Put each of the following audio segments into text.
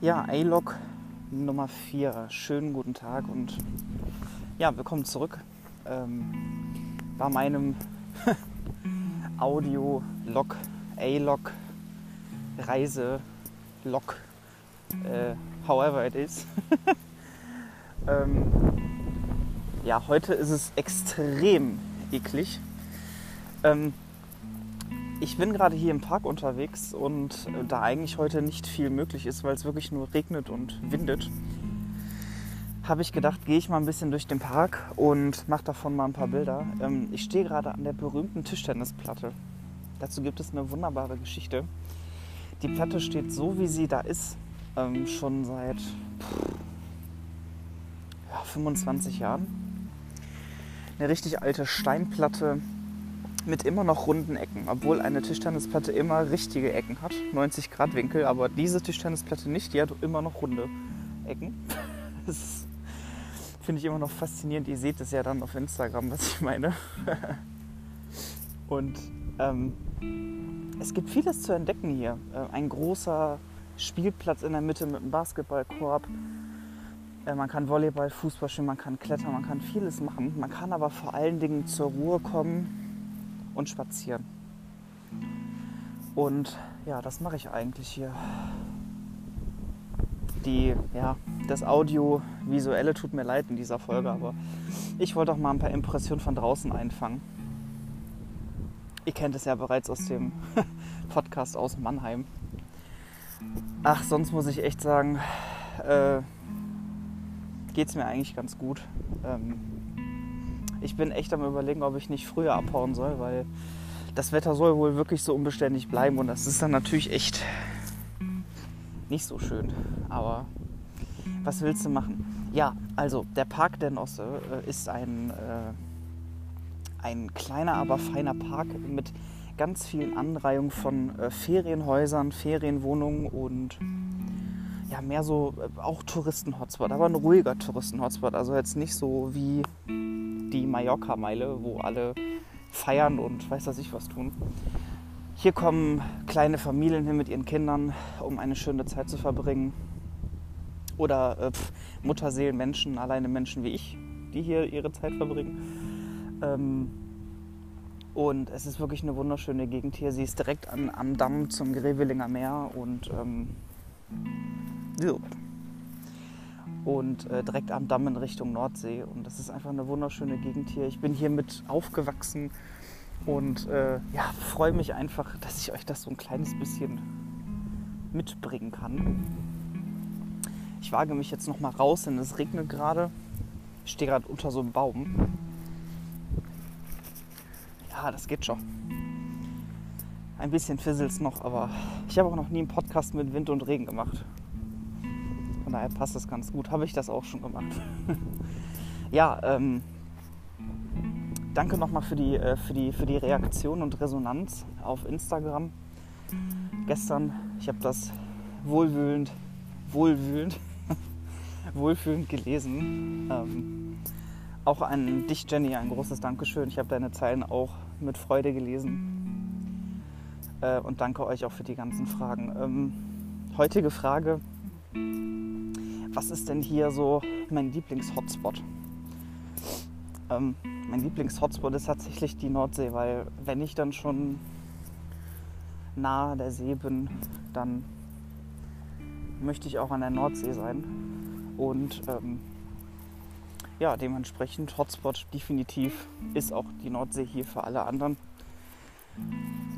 Ja, A-Log Nummer 4. Schönen guten Tag und ja, willkommen zurück ähm, bei meinem Audio-Log, A-Log, Reise-Log, äh, however it is. ähm, ja, heute ist es extrem eklig. Ähm, ich bin gerade hier im Park unterwegs und äh, da eigentlich heute nicht viel möglich ist, weil es wirklich nur regnet und windet, habe ich gedacht, gehe ich mal ein bisschen durch den Park und mache davon mal ein paar Bilder. Ähm, ich stehe gerade an der berühmten Tischtennisplatte. Dazu gibt es eine wunderbare Geschichte. Die Platte steht so, wie sie da ist, ähm, schon seit ja, 25 Jahren. Eine richtig alte Steinplatte mit immer noch runden Ecken, obwohl eine Tischtennisplatte immer richtige Ecken hat, 90 Grad Winkel, aber diese Tischtennisplatte nicht, die hat immer noch runde Ecken. Das finde ich immer noch faszinierend. Ihr seht es ja dann auf Instagram, was ich meine. Und ähm, es gibt vieles zu entdecken hier. Äh, ein großer Spielplatz in der Mitte mit einem Basketballkorb. Äh, man kann Volleyball, Fußball spielen, man kann klettern, man kann vieles machen. Man kann aber vor allen Dingen zur Ruhe kommen und spazieren. Und ja, das mache ich eigentlich hier. Die, ja, das Audiovisuelle tut mir leid in dieser Folge, aber ich wollte auch mal ein paar Impressionen von draußen einfangen. Ihr kennt es ja bereits aus dem Podcast aus Mannheim. Ach, sonst muss ich echt sagen, äh, geht es mir eigentlich ganz gut. Ähm, ich bin echt am überlegen, ob ich nicht früher abhauen soll, weil das Wetter soll wohl wirklich so unbeständig bleiben und das ist dann natürlich echt nicht so schön. Aber was willst du machen? Ja, also der Park der Nosse äh, ist ein, äh, ein kleiner, aber feiner Park mit ganz vielen Anreihungen von äh, Ferienhäusern, Ferienwohnungen und ja, mehr so äh, auch Touristen-Hotspot, aber ein ruhiger Touristen-Hotspot. Also jetzt nicht so wie Mallorca-Meile, wo alle feiern und weiß was ich was tun. Hier kommen kleine Familien hin mit ihren Kindern, um eine schöne Zeit zu verbringen. Oder äh, Mutterseelen, Menschen, alleine Menschen wie ich, die hier ihre Zeit verbringen. Ähm, und es ist wirklich eine wunderschöne Gegend hier. Sie ist direkt an, am Damm zum Grevelinger Meer und ähm, so und äh, direkt am Damm in Richtung Nordsee. Und das ist einfach eine wunderschöne Gegend hier. Ich bin hier mit aufgewachsen und äh, ja, freue mich einfach, dass ich euch das so ein kleines bisschen mitbringen kann. Ich wage mich jetzt noch mal raus, denn es regnet gerade. Ich stehe gerade unter so einem Baum. Ja, das geht schon. Ein bisschen fisselt es noch, aber ich habe auch noch nie einen Podcast mit Wind und Regen gemacht. Von daher passt das ganz gut. Habe ich das auch schon gemacht. ja, ähm, danke nochmal für die, äh, für, die, für die Reaktion und Resonanz auf Instagram. Gestern, ich habe das wohlwühlend, wohlwühlend, wohlfühlend gelesen. Ähm, auch an dich, Jenny, ein großes Dankeschön. Ich habe deine Zeilen auch mit Freude gelesen. Äh, und danke euch auch für die ganzen Fragen. Ähm, heutige Frage was ist denn hier so mein Lieblings-Hotspot? Ähm, mein Lieblings-Hotspot ist tatsächlich die Nordsee, weil wenn ich dann schon nahe der See bin, dann möchte ich auch an der Nordsee sein. Und ähm, ja, dementsprechend Hotspot definitiv ist auch die Nordsee hier für alle anderen.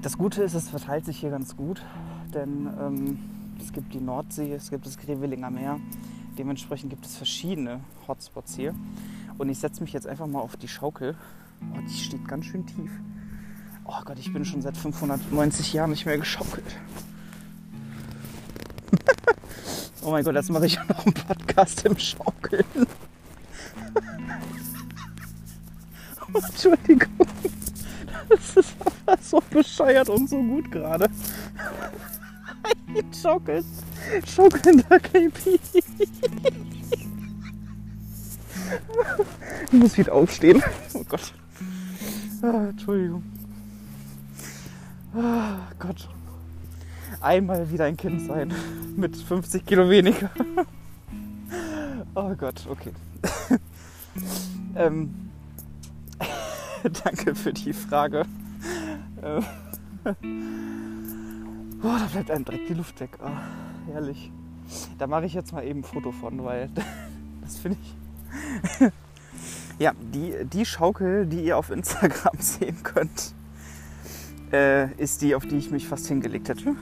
Das Gute ist, es verteilt sich hier ganz gut, denn ähm, es gibt die Nordsee, es gibt das Grevelinger Meer, Dementsprechend gibt es verschiedene Hotspots hier. Und ich setze mich jetzt einfach mal auf die Schaukel. Oh, die steht ganz schön tief. Oh Gott, ich bin schon seit 590 Jahren nicht mehr geschaukelt. oh mein Gott, jetzt mache ich noch einen Podcast im Schaukeln. oh, Entschuldigung. Das ist aber so bescheuert und so gut gerade. Schaukeln. Schaukelnder KP. Ich muss wieder aufstehen. Oh Gott. Ah, Entschuldigung. Ah, Gott. einmal wieder ein Kind sein mit 50 Kilo weniger. oh Gott, okay. ähm, danke für die Frage. Ähm, Boah, da bleibt einem direkt die Luft weg. Oh, herrlich. Da mache ich jetzt mal eben ein Foto von, weil das finde ich. Ja, die, die Schaukel, die ihr auf Instagram sehen könnt, äh, ist die, auf die ich mich fast hingelegt hätte.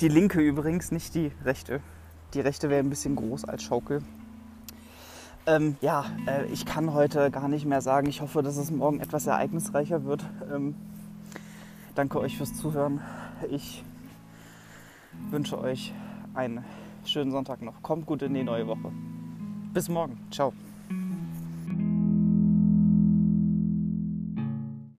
Die linke übrigens, nicht die rechte. Die rechte wäre ein bisschen groß als Schaukel. Ähm, ja, äh, ich kann heute gar nicht mehr sagen. Ich hoffe, dass es morgen etwas ereignisreicher wird. Ähm, danke euch fürs Zuhören. Ich wünsche euch einen schönen Sonntag noch. Kommt gut in die neue Woche. Bis morgen. Ciao.